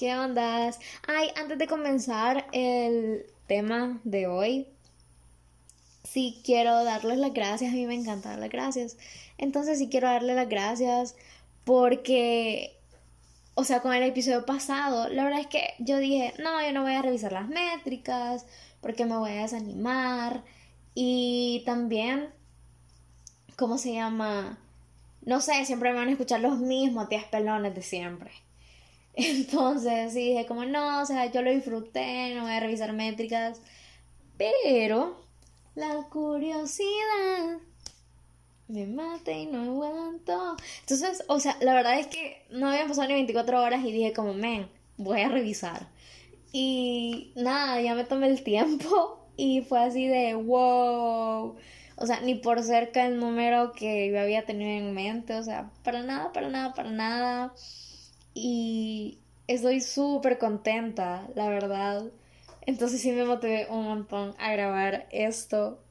¿Qué ondas? Ay, antes de comenzar el tema de hoy, sí quiero darles las gracias. A mí me encanta dar las gracias. Entonces sí quiero darle las gracias porque, o sea, con el episodio pasado, la verdad es que yo dije, no, yo no voy a revisar las métricas porque me voy a desanimar. Y también, ¿cómo se llama? No sé, siempre me van a escuchar los mismos tías pelones de siempre. Entonces sí dije como no, o sea, yo lo disfruté, no voy a revisar métricas, pero la curiosidad me mata y no aguanto. Entonces, o sea, la verdad es que no habían pasado ni 24 horas y dije como, men, voy a revisar. Y nada, ya me tomé el tiempo y fue así de wow. O sea, ni por cerca el número que yo había tenido en mente, o sea, para nada, para nada, para nada. Y estoy súper contenta, la verdad. Entonces sí me motivé un montón a grabar esto.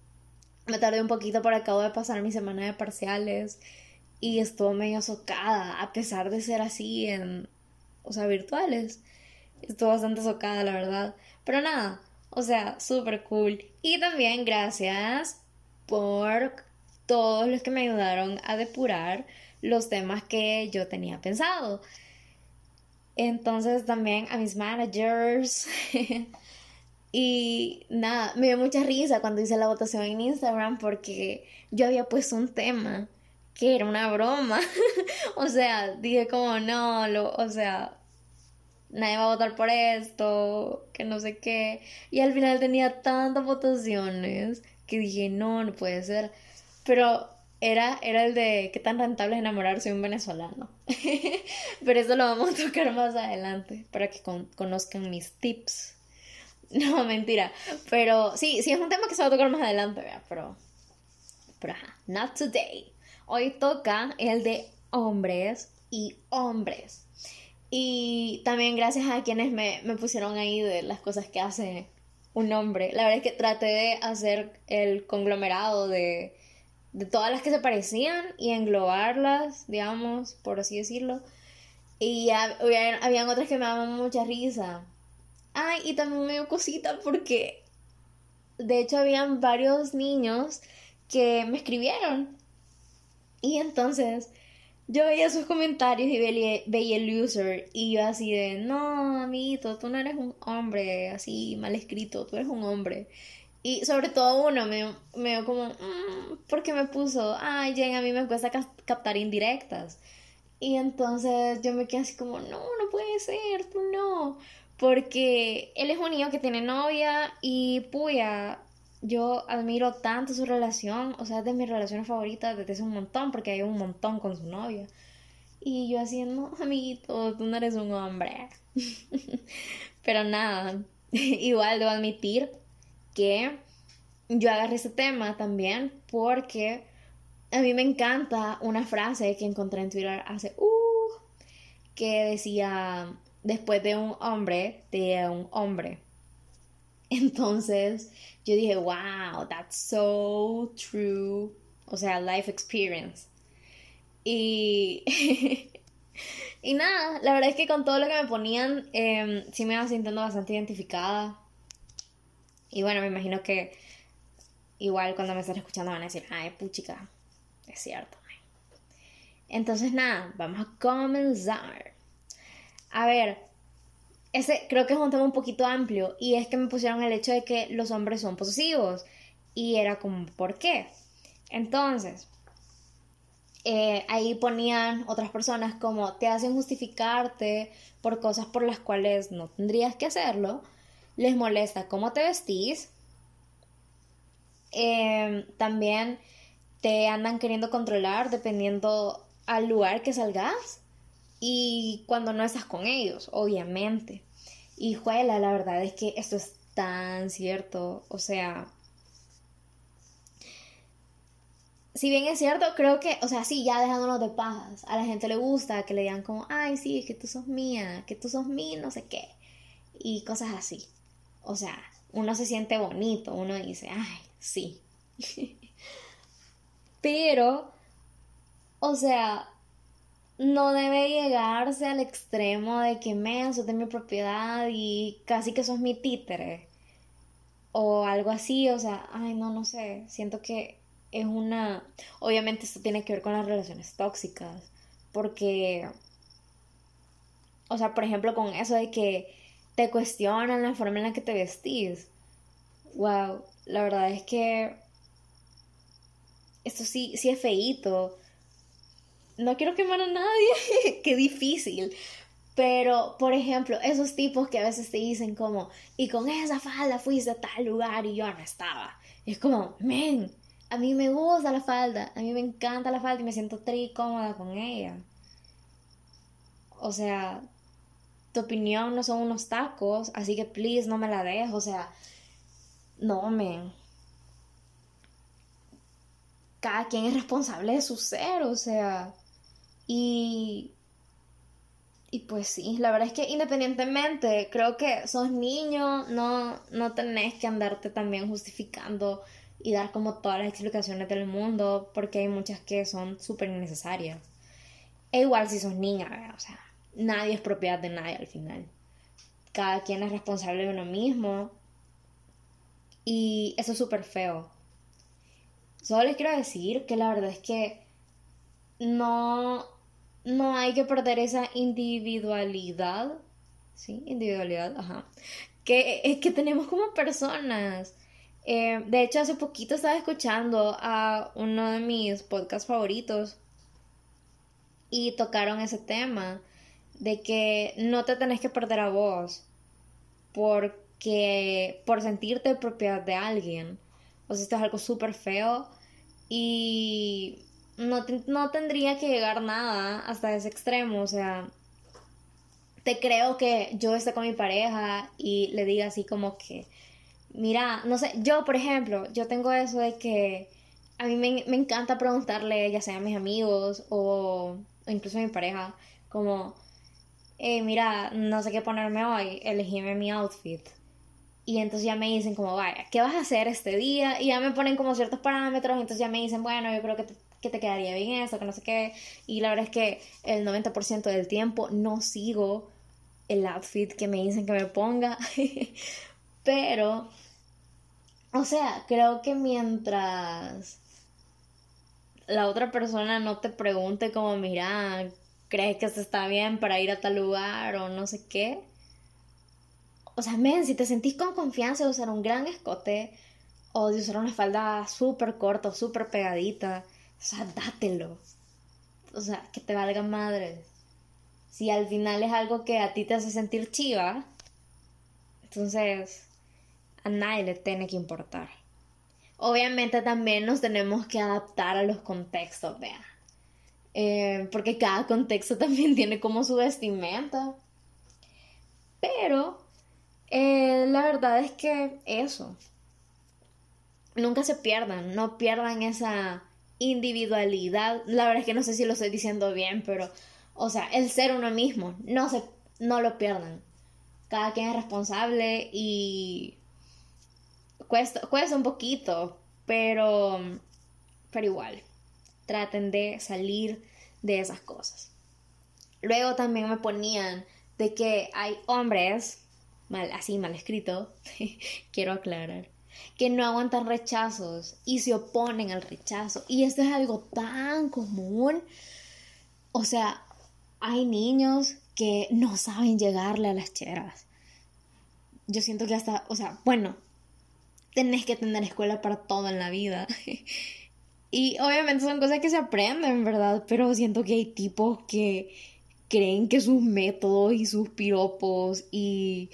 Me tardé un poquito por acabo de pasar mi semana de parciales y estuvo medio socada, a pesar de ser así en, o sea, virtuales. Estuvo bastante socada, la verdad. Pero nada, o sea, súper cool. Y también gracias por todos los que me ayudaron a depurar los temas que yo tenía pensado. Entonces también a mis managers. y nada, me dio mucha risa cuando hice la votación en Instagram porque yo había puesto un tema que era una broma. o sea, dije como no, lo, o sea, nadie va a votar por esto, que no sé qué. Y al final tenía tantas votaciones que dije, no, no puede ser. Pero era, era el de qué tan rentable es enamorarse de un venezolano. Pero eso lo vamos a tocar más adelante para que conozcan mis tips. No, mentira. Pero sí, sí es un tema que se va a tocar más adelante, pero. Pero ajá, not today. Hoy toca el de hombres y hombres. Y también gracias a quienes me, me pusieron ahí de las cosas que hace un hombre. La verdad es que traté de hacer el conglomerado de de todas las que se parecían y englobarlas, digamos, por así decirlo. Y ya habían, otras que me daban mucha risa. Ay, y también me dio cosita porque de hecho habían varios niños que me escribieron. Y entonces yo veía sus comentarios y veía, veía el user y yo así de, no, amiguito, tú no eres un hombre así mal escrito, tú eres un hombre. Y sobre todo uno me, me como, mm, ¿por qué me puso? Ay, Jen, a mí me cuesta captar indirectas. Y entonces yo me quedé así como, no, no puede ser, tú no. Porque él es un niño que tiene novia y puya, yo admiro tanto su relación, o sea, es de mis relaciones favoritas desde hace un montón, porque hay un montón con su novia. Y yo así, no, amiguito, tú no eres un hombre. Pero nada, igual debo admitir que yo agarré ese tema también porque a mí me encanta una frase que encontré en Twitter hace uh, que decía después de un hombre de un hombre. Entonces yo dije, wow, that's so true. O sea, life experience. Y, y nada, la verdad es que con todo lo que me ponían, eh, sí me iba sintiendo bastante identificada. Y bueno, me imagino que igual cuando me están escuchando van a decir, ay, puchica, es cierto. Entonces nada, vamos a comenzar. A ver, ese creo que es un tema un poquito amplio y es que me pusieron el hecho de que los hombres son posesivos y era como, ¿por qué? Entonces, eh, ahí ponían otras personas como te hacen justificarte por cosas por las cuales no tendrías que hacerlo les molesta cómo te vestís, em, también te andan queriendo controlar dependiendo al lugar que salgas y cuando no estás con ellos, obviamente. Y juela, la verdad es que esto es tan cierto, o sea, si bien es cierto, creo que, o sea, sí, ya dejándonos de pajas, a la gente le gusta que le digan como, ay, sí, que tú sos mía, que tú sos mí, no sé qué, y cosas así. O sea, uno se siente bonito, uno dice, ay, sí. Pero, o sea, no debe llegarse al extremo de que me sos de mi propiedad y casi que sos mi títere. O algo así, o sea, ay, no, no sé. Siento que es una. Obviamente, esto tiene que ver con las relaciones tóxicas. Porque. O sea, por ejemplo, con eso de que te cuestionan la forma en la que te vestís. Wow, la verdad es que. Esto sí, sí es feíto no quiero quemar a nadie, qué difícil. Pero, por ejemplo, esos tipos que a veces te dicen como, y con esa falda fuiste a tal lugar y yo no estaba. es como, men, a mí me gusta la falda, a mí me encanta la falda y me siento tri cómoda con ella. O sea, tu opinión no son unos tacos, así que please no me la dejes, o sea, no, men. Cada quien es responsable de su ser, o sea, y, y pues sí, la verdad es que independientemente, creo que sos niño, no, no tenés que andarte también justificando y dar como todas las explicaciones del mundo, porque hay muchas que son súper innecesarias. E igual si sos niña, o sea, nadie es propiedad de nadie al final. Cada quien es responsable de uno mismo. Y eso es súper feo. Solo les quiero decir que la verdad es que no no hay que perder esa individualidad, ¿sí? Individualidad, ajá. Que que tenemos como personas. Eh, de hecho, hace poquito estaba escuchando a uno de mis podcasts favoritos y tocaron ese tema de que no te tenés que perder a vos porque por sentirte propiedad de alguien. O sea, esto es algo súper feo y no, tendría que llegar nada hasta ese extremo, o sea, te creo que yo esté con mi pareja y le diga así como que, mira, no sé, yo por ejemplo, yo tengo eso de que a mí me, encanta preguntarle, ya sea a mis amigos o, incluso a mi pareja, como, eh, mira, no sé qué ponerme hoy, elegíme mi outfit. Y entonces ya me dicen como, vaya, ¿qué vas a hacer este día? Y ya me ponen como ciertos parámetros, entonces ya me dicen, bueno, yo creo que te que te quedaría bien eso, que no sé qué. Y la verdad es que el 90% del tiempo no sigo el outfit que me dicen que me ponga. Pero, o sea, creo que mientras la otra persona no te pregunte como, mira, ¿crees que esto está bien para ir a tal lugar o no sé qué? O sea, men, si te sentís con confianza de usar un gran escote o de usar una falda súper corta o súper pegadita, o sea, dátelo. O sea, que te valga madre. Si al final es algo que a ti te hace sentir chiva, entonces a nadie le tiene que importar. Obviamente también nos tenemos que adaptar a los contextos, vea. Eh, porque cada contexto también tiene como su vestimenta. Pero eh, la verdad es que eso. Nunca se pierdan, no pierdan esa individualidad, la verdad es que no sé si lo estoy diciendo bien, pero, o sea, el ser uno mismo, no se, no lo pierdan. Cada quien es responsable y cuesta, cuesta un poquito, pero, pero igual, traten de salir de esas cosas. Luego también me ponían de que hay hombres, mal, así mal escrito, quiero aclarar, que no aguantan rechazos y se oponen al rechazo. Y esto es algo tan común. O sea, hay niños que no saben llegarle a las cheras. Yo siento que hasta, o sea, bueno, tenés que tener escuela para todo en la vida. y obviamente son cosas que se aprenden, ¿verdad? Pero siento que hay tipos que creen que sus métodos y sus piropos y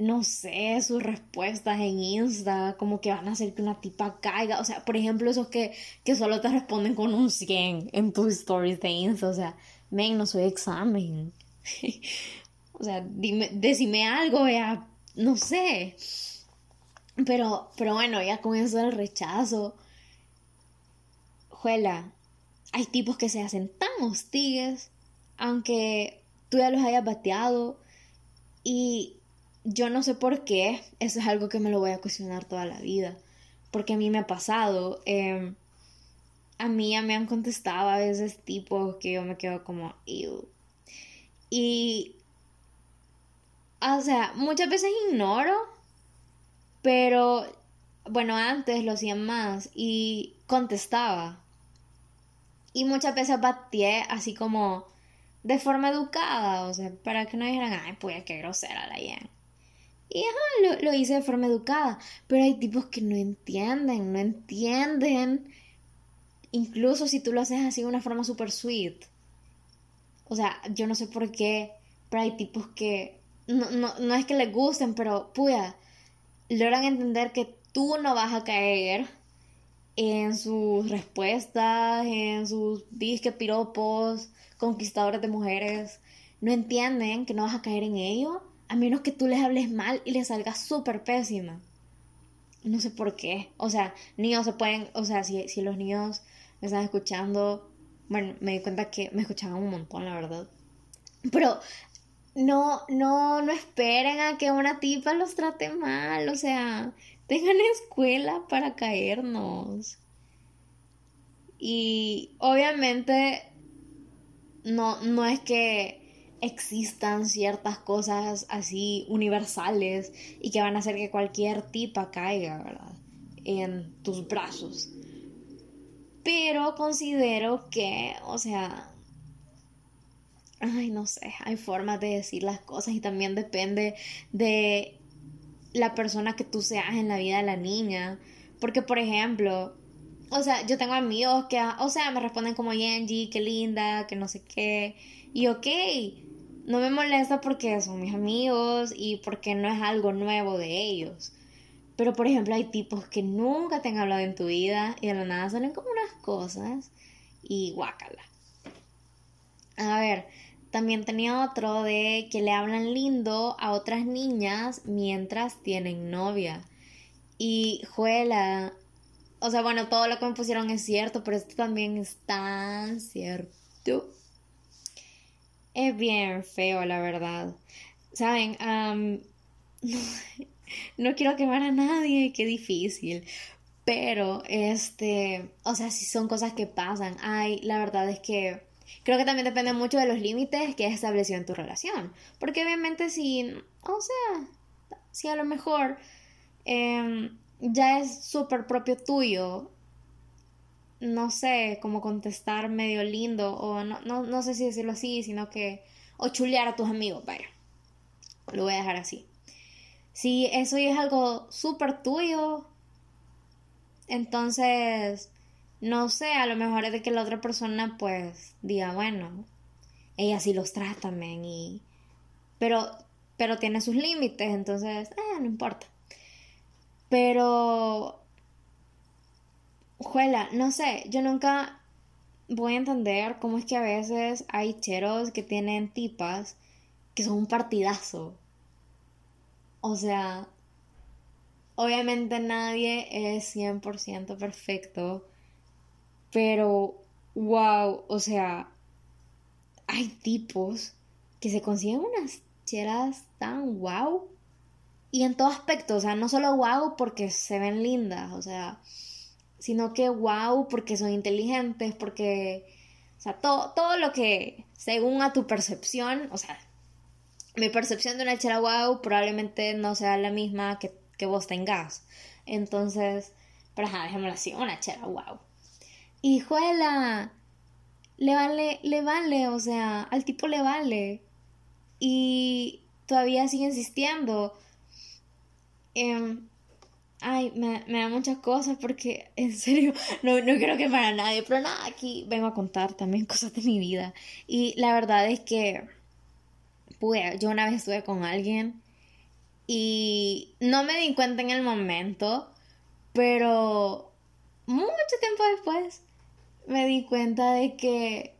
no sé, sus respuestas en Insta, como que van a hacer que una tipa caiga. O sea, por ejemplo, esos que, que solo te responden con un 100 en tus stories de Insta. O sea, men, no soy examen. o sea, dime, decime algo, ya, no sé. Pero, pero bueno, ya con eso del rechazo. Juela, hay tipos que se hacen tan hostigues, aunque tú ya los hayas bateado. Y yo no sé por qué, eso es algo que me lo voy a cuestionar toda la vida, porque a mí me ha pasado. Em, a mí ya me han contestado a veces tipos que yo me quedo como, Ew. Y, o sea, muchas veces ignoro, pero, bueno, antes lo hacían más y contestaba. Y muchas veces bateé así como de forma educada, o sea, para que no dijeran, ay, pues qué grosera la Yen. Y ajá, lo, lo, hice de forma educada. Pero hay tipos que no entienden, no entienden Incluso si tú lo haces así de una forma super sweet. O sea, yo no sé por qué, pero hay tipos que no, no, no es que les gusten, pero puya, logran entender que tú no vas a caer en sus respuestas, en sus disques piropos, conquistadores de mujeres. No entienden que no vas a caer en ello, a menos que tú les hables mal y les salga súper pésima. No sé por qué. O sea, niños se pueden, o sea, si, si los niños me estaban escuchando. Bueno, me di cuenta que me escuchaban un montón, la verdad. Pero no, no, no esperen a que una tipa los trate mal. O sea, tengan escuela para caernos. Y obviamente no, no es que existan ciertas cosas así universales y que van a hacer que cualquier tipa caiga, ¿verdad? En tus brazos. Pero considero que, o sea, ay, no sé, hay formas de decir las cosas y también depende de la persona que tú seas en la vida de la niña. Porque, por ejemplo, o sea, yo tengo amigos que, o sea, me responden como Yenji, qué linda, que no sé qué. Y ok, no me molesta porque son mis amigos y porque no es algo nuevo de ellos. Pero por ejemplo hay tipos que nunca te han hablado en tu vida y de la nada salen como unas cosas y guácala. A ver, también tenía otro de que le hablan lindo a otras niñas mientras tienen novia. Y juela. O sea, bueno, todo lo que me pusieron es cierto, pero esto también es tan cierto. Es bien feo, la verdad. Saben, no quiero quemar a nadie, qué difícil. Pero, este, o sea, si son cosas que pasan. Ay, la verdad es que creo que también depende mucho de los límites que has establecido en tu relación. Porque obviamente si, o sea, si a lo mejor em, ya es súper propio tuyo, no sé cómo contestar medio lindo, o no, no, no sé si decirlo así, sino que, o chulear a tus amigos, vaya. Lo voy a dejar así. Si eso es algo súper tuyo, entonces, no sé, a lo mejor es de que la otra persona pues diga, bueno, ella sí los trata, men, y... Pero, pero tiene sus límites, entonces, eh, no importa. Pero, juela, no sé, yo nunca voy a entender cómo es que a veces hay cheros que tienen tipas que son un partidazo. O sea, obviamente nadie es 100% perfecto, pero wow, o sea, hay tipos que se consiguen unas cheras tan wow. Y en todo aspecto, o sea, no solo wow porque se ven lindas, o sea, sino que wow porque son inteligentes, porque, o sea, todo, todo lo que, según a tu percepción, o sea, mi percepción de una chera wow probablemente no sea la misma que, que vos tengas. Entonces, pero ajá, dejémoslo así, una chera wow. Hijuela, le vale, le vale, o sea, al tipo le vale. Y todavía sigue insistiendo. Em, ay, me, me, da muchas cosas porque, en serio, no, no creo que para nadie, pero nada, aquí vengo a contar también cosas de mi vida. Y la verdad es que yo una vez estuve con alguien y no me di cuenta en el momento, pero mucho tiempo después me di cuenta de que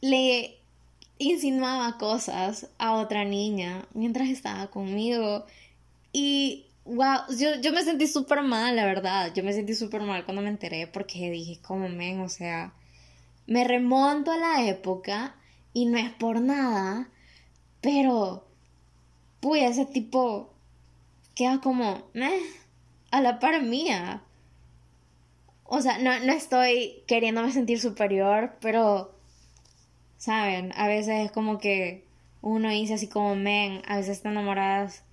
le insinuaba cosas a otra niña mientras estaba conmigo. Y wow, yo, yo me sentí súper mal, la verdad, yo me sentí súper mal cuando me enteré porque dije, como men, o sea, me remonto a la época y no es por nada, pero, pues ese tipo queda como, a la par mía. O sea, no, no estoy queriéndome sentir superior, pero, ¿saben? A veces es como que uno dice así como, men, a veces te enamoradas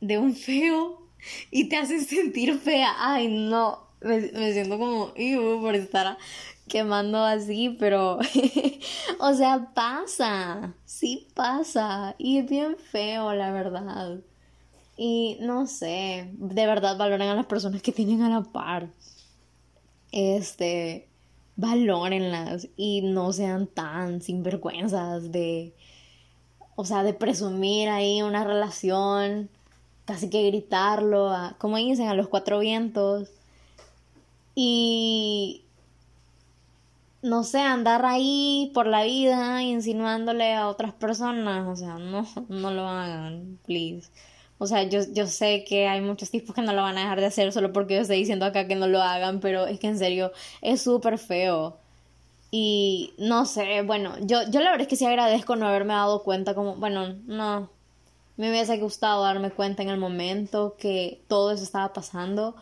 de un feo y te hace sentir fea. Ay, no, me, siento como, por estar quemando así, pero, o sea, pasa, sí pasa, y es bien feo, la verdad. Y no sé, de verdad valoren a las personas que tienen a la par. Este, valórenlas y no sean tan sinvergüenzas de, o sea, de presumir ahí una relación, casi que gritarlo, a, como dicen, a los cuatro vientos. Y no sé, andar ahí por la vida insinuándole a otras personas, o sea, no, no lo hagan, please. O sea, yo, yo sé que hay muchos tipos que no lo van a dejar de hacer solo porque yo estoy diciendo acá que no lo hagan, pero es que en serio es súper feo. Y no sé, bueno, yo, yo la verdad es que sí agradezco no haberme dado cuenta como, bueno, no, me hubiese gustado darme cuenta en el momento que todo eso estaba pasando.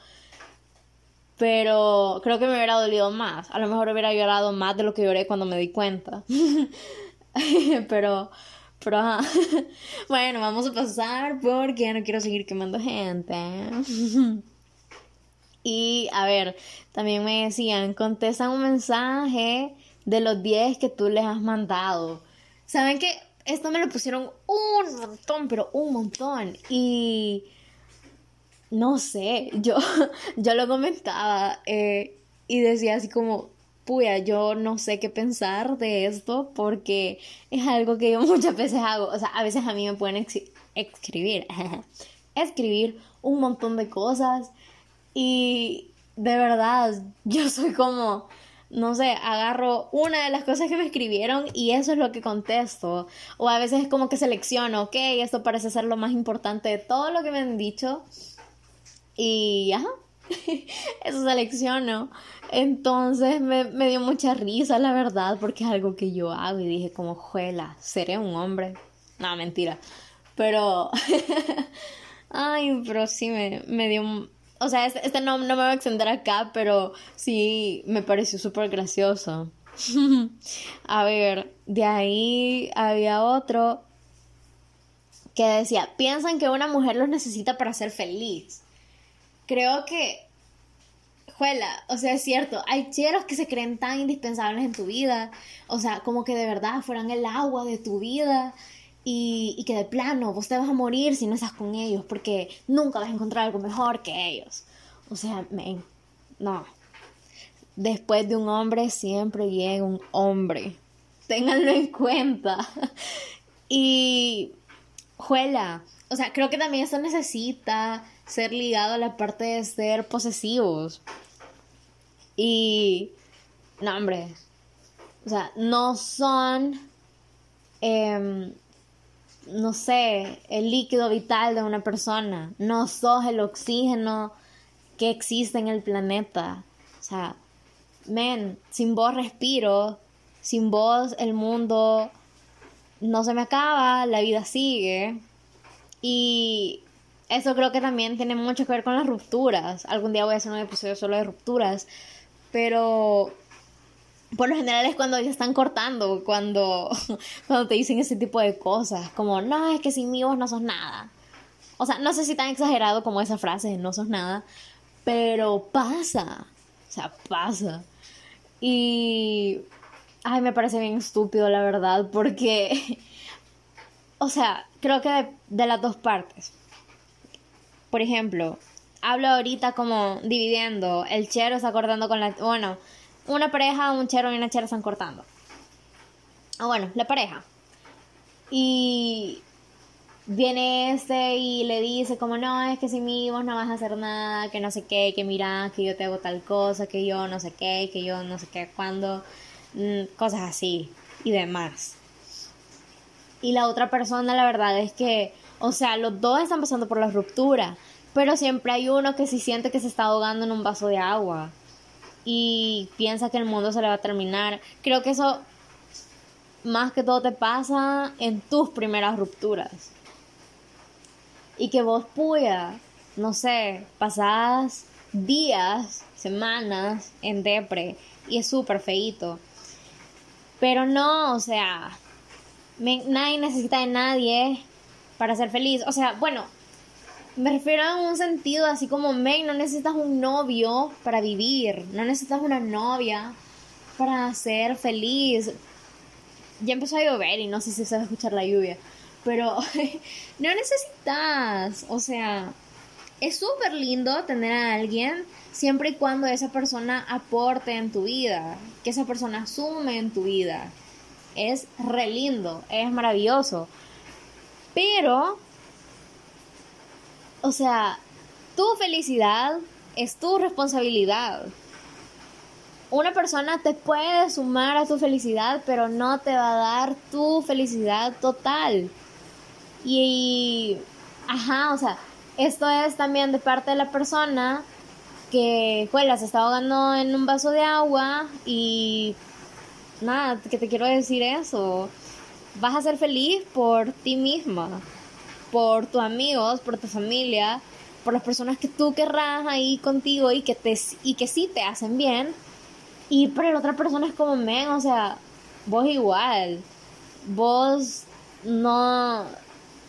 Pero creo que me hubiera dolido más. A lo mejor hubiera llorado más de lo que lloré cuando me di cuenta. pero bueno, vamos a pasar porque ya no quiero seguir quemando gente. y a ver, también me decían, contestan un mensaje de los 10 que tú les has mandado. ¿Saben que Esto me lo pusieron un montón, pero un montón. Y no sé, yo, yo lo comentaba eh, y decía así como, puya, yo no sé qué pensar de esto porque es algo que yo muchas veces hago. O sea, a veces a mí me pueden escribir, escribir un montón de cosas y de verdad yo soy como, no sé, agarro una de las cosas que me escribieron y eso es lo que contesto. O a veces es como que selecciono, ok, esto parece ser lo más importante de todo lo que me han dicho. Y ajá, eso selecciono. Entonces me, dio mucha risa, la verdad, porque es algo que yo hago y dije como, juela, ¿seré un hombre? No, mentira. Pero, ay, pero sí me, me dio... O sea, este, este, no, no me va a extender acá, pero sí me pareció súper gracioso. a ver, de ahí había otro que decía, piensan que una mujer los necesita para ser feliz. Creo que juela, o sea, es cierto, hay cheros que se creen tan indispensables en tu vida, o sea, como que de verdad fueran el agua de tu vida y, que de plano vos te vas a morir si no estás con ellos porque nunca vas a encontrar algo mejor que ellos. O sea, men, no. Después de un hombre siempre llega un hombre. Ténganlo en cuenta. y, juela, o sea, creo que también eso necesita ser ligado a la parte de ser posesivos. Y, no, hombre, o sea, no son, em, no sé, el líquido vital de una persona, no sos el oxígeno que existe en el planeta. O sea, men, sin vos respiro, sin vos el mundo no se me acaba, la vida sigue. Y eso creo que también tiene mucho que ver con las rupturas. Algún día voy a hacer un episodio solo de rupturas. Pero por lo general es cuando ya están cortando, cuando, cuando te dicen ese tipo de cosas. Como, no, es que sin mí vos no sos nada. O sea, no sé si tan exagerado como esa frase no sos nada. Pero pasa. O sea, pasa. Y... Ay, me parece bien estúpido, la verdad, porque... O sea, creo que de las dos partes por ejemplo, hablo ahorita como dividiendo, el chero está cortando con la... Bueno, una pareja, un chero y una chera están cortando. Ah, bueno, la pareja. Y viene este y le dice como no, es que sin mí vos no vas a hacer nada, que no sé qué, que mira, que yo te hago tal cosa, que yo no sé qué, que yo no sé qué, cuando, mm, cosas así y demás. Y la otra persona, la verdad es que o sea, los dos están pasando por la ruptura, pero siempre hay uno que sí siente que se está ahogando en un vaso de agua y piensa que el mundo se le va a terminar. Creo que eso más que todo te pasa en tus primeras rupturas. Y que vos puya, no sé, pasás días semanas en depre y es súper feito. Pero no, o sea, nadie necesita de nadie para ser feliz. O sea, bueno, me refiero a un sentido así como, men, no necesitas un novio para vivir, no necesitas una novia para ser feliz. Ya empezó a llover y no sé si se va a escuchar la lluvia, pero no necesitas, o sea, es súper lindo tener a alguien siempre y cuando esa persona aporte en tu vida, que esa persona asume en tu vida. Es re lindo, es maravilloso. Pero o sea, tu felicidad es tu responsabilidad. Una persona te puede sumar a tu felicidad, pero no te va a dar tu felicidad total. Y, ajá, o sea, esto es también de parte de la persona que, pues, se está ahogando en un vaso de agua y, nada, que te quiero decir eso. Vas a ser feliz por ti misma por tus amigos, por tu familia, por las personas que tú querrás ahí contigo y que, te, y que sí te hacen bien. Y por la otra persona como, men, o sea, vos igual. Vos no,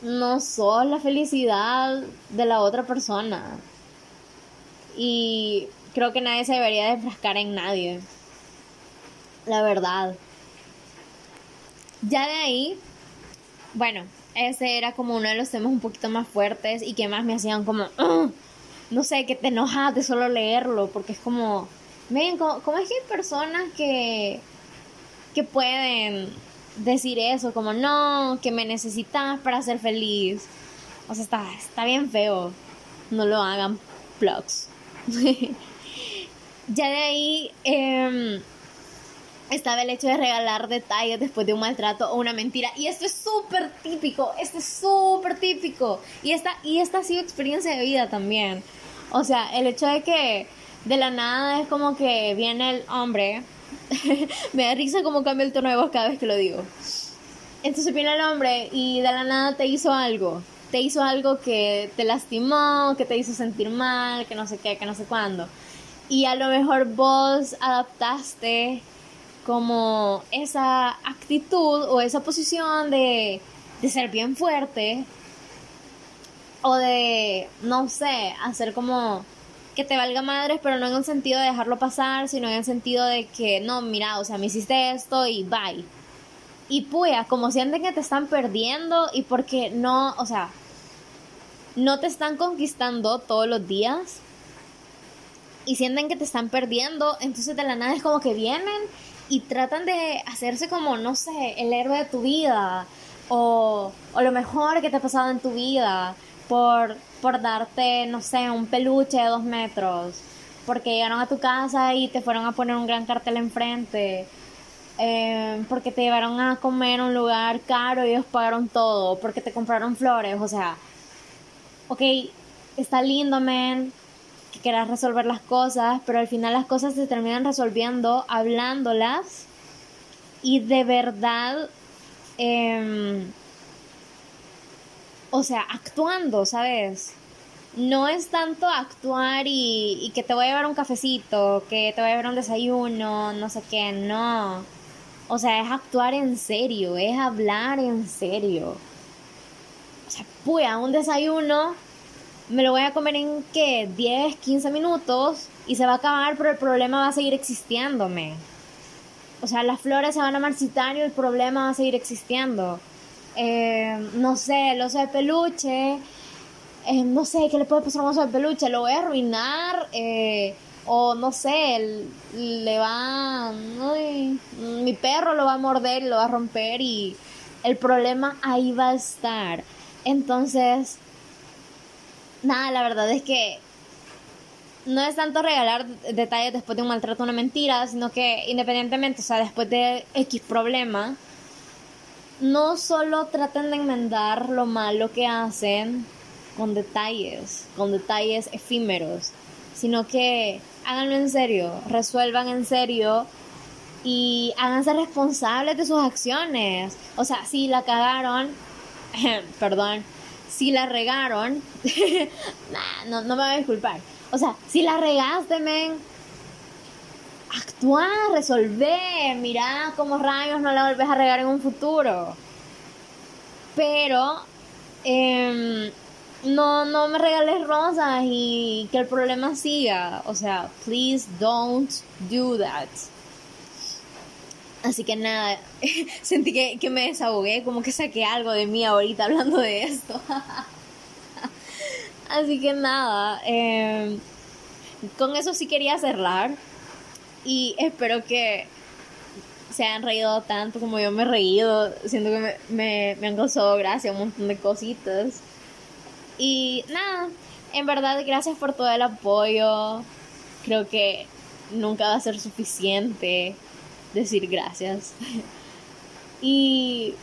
no sos la felicidad de la otra persona. Y creo que nadie se debería enfrascar en nadie. La verdad. Ya de ahí, bueno, ese era como uno de los temas un poquito más fuertes y que más me hacían como, no sé, que te enojas de solo leerlo, porque es como, ven, ¿cómo, es que hay personas que, que pueden decir eso? Como, no, que me necesitas para ser feliz. O sea, está, está bien feo. No lo hagan, plugs. ya de ahí, eh, estaba el hecho de regalar detalles después de un maltrato o una mentira. Y esto es súper típico, esto es súper típico. Y esta, y esta ha sido experiencia de vida también. O sea, el hecho de que de la nada es como que viene el hombre. Me da risa como cambia el tono de voz cada vez que lo digo. Entonces viene el hombre y de la nada te hizo algo. Te hizo algo que te lastimó, que te hizo sentir mal, que no sé qué, que no sé cuándo. Y a lo mejor vos adaptaste como esa actitud o esa posición de, de ser bien fuerte o de, no sé, hacer como que te valga madres, pero no en un sentido de dejarlo pasar, sino en el sentido de que, no, mira, o sea, me hiciste esto y bye. Y puya, como sienten que te están perdiendo y porque no, o sea, no te están conquistando todos los días y sienten que te están perdiendo, entonces de la nada es como que vienen y tratan de hacerse como, no sé, el héroe de tu vida o, o lo mejor que te ha pasado en tu vida por, por darte, no sé, un peluche de dos metros, porque llegaron a tu casa y te fueron a poner un gran cartel enfrente. Eh, porque te llevaron a comer a un lugar caro y ellos pagaron todo, porque te compraron flores, o sea, ok, está lindo, man, que quieras resolver las cosas, pero al final las cosas se terminan resolviendo hablándolas y de verdad, em, o sea, actuando, ¿sabes? No es tanto actuar y, y que te voy a llevar un cafecito, que te voy a llevar un desayuno, no sé qué, no. O sea, es actuar en serio, es hablar en serio. O sea, pues un desayuno me lo voy a comer en qué, 10, 15 minutos y se va a acabar, pero el problema va a seguir existiéndome. O sea, las flores se van a marchitar y el problema va a seguir existiendo. Eh, no sé, el oso de peluche, eh, no sé, ¿qué le puede pasar a un oso de peluche? Lo voy a arruinar, eh, o no sé, le va, mi perro lo va a morder, lo va a romper y el problema ahí va a estar. Entonces, nada, la verdad es que no es tanto regalar detalles después de un maltrato una mentira, sino que independientemente, o sea, después de X problema, no solo traten de enmendar lo malo que hacen con detalles, con detalles efímeros, sino que háganlo en serio, resuelvan en serio y háganse responsables de sus acciones. O sea, si la cagaron, perdón, si la regaron, no, no me voy a disculpar. O sea, si la regaste, men, actúa, resolver, mira cómo rayos no la vuelves a regar en un futuro. Pero em, no, no me regales rosas y que el problema siga. O sea, please don't do that. Así que nada, sentí que, que, me desahogué, como que saqué algo de mí ahorita hablando de esto. Así que nada, em, con eso sí quería cerrar. Y espero que se hayan reído tanto como yo me he reído. Siento que me, me, me han causado gracia un montón de cositas. Y nada, en verdad gracias por todo el apoyo. Creo que nunca va a ser suficiente decir gracias. y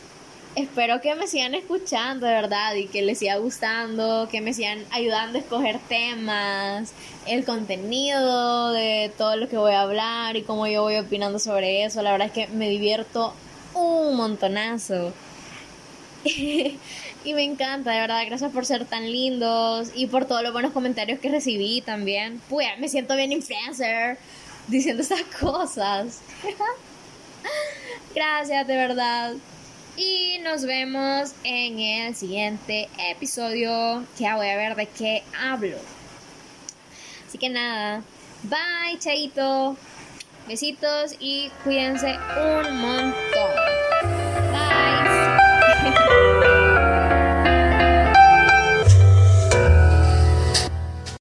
espero que me sigan escuchando de verdad y que les siga gustando, que me sigan ayudando a escoger temas, el contenido de todo lo que voy a hablar y cómo yo voy opinando sobre eso. La verdad es que me divierto un montonazo. y me encanta, de verdad, gracias por ser tan lindos y por todos los buenos comentarios que recibí también. Pues me siento bien influencer diciendo estas cosas. Gracias, de verdad. Y nos vemos en el siguiente episodio que voy a ver de qué hablo. Así que nada, bye, chaito. Besitos y cuídense un montón. Bye.